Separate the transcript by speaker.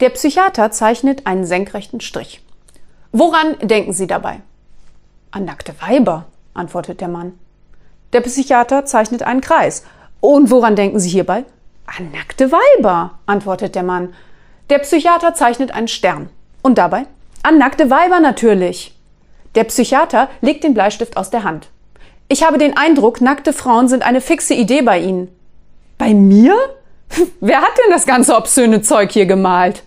Speaker 1: Der Psychiater zeichnet einen senkrechten Strich. Woran denken Sie dabei? An nackte Weiber, antwortet der Mann. Der Psychiater zeichnet einen Kreis. Und woran denken Sie hierbei? An nackte Weiber, antwortet der Mann. Der Psychiater zeichnet einen Stern. Und dabei? An nackte Weiber natürlich. Der Psychiater legt den Bleistift aus der Hand. Ich habe den Eindruck, nackte Frauen sind eine fixe Idee bei Ihnen. Bei mir? Wer hat denn das ganze obszöne Zeug hier gemalt?